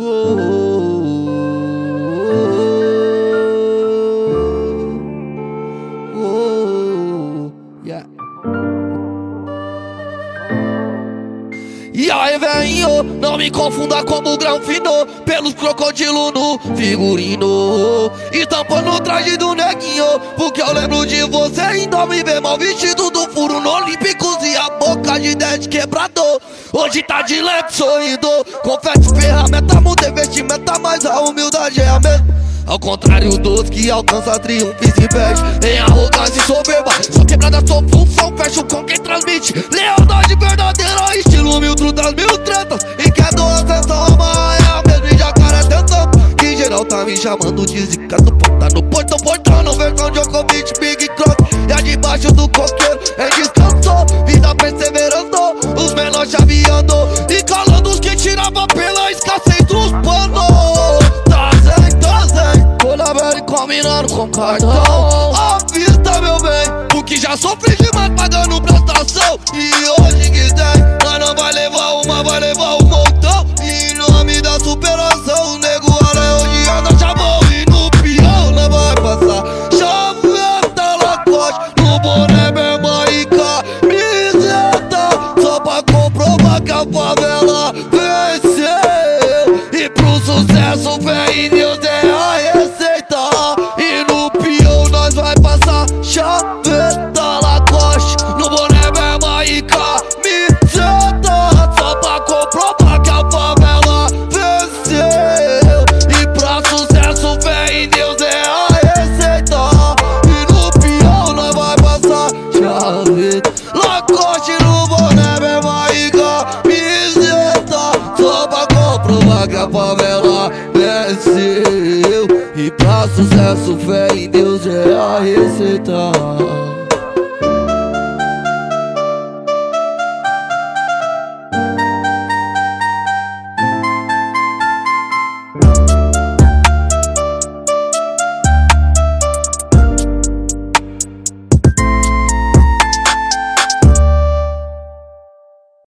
E aí, velhinho, não me confunda como grão fino Pelos crocodilo no figurino E tampando o traje do neguinho Porque eu lembro de você ainda me ver mal vestido Do furo no Olímpicos e a boca de dente quebrador. Hoje tá de leve sorrindo vestimenta Mas a humildade é a mesma. Ao contrário dos que alcança triunfos e pés. Em arrogância e soberba. Sua quebrada, sua função Fecho com quem transmite. Lealdade verdadeira Estilo mil trutas, mil tretas. E quer do ascensão É o mesmo e jacaré tentando. Que geral tá me chamando de zica. Do porta No portão, portão Versão Djokovic, Big Croc E a debaixo do coqueiro É descanso Vida perseverando Os menores chaveando. E calando os que tirava pela escassez dos panos cartão À vista, meu bem, o que já sofri demais pagando prestação. E hoje que tem, nós não vai levar uma, vai levar um montão. Em nome da superação, o nego ara hoje anda chamou E no pior não vai passar. Chaveta, lacoste, no boné, berma e camiseta. Só pra comprovar que a favela venceu. E pro sucesso que a favela venceu. E pra sucesso, fé em Deus é a receita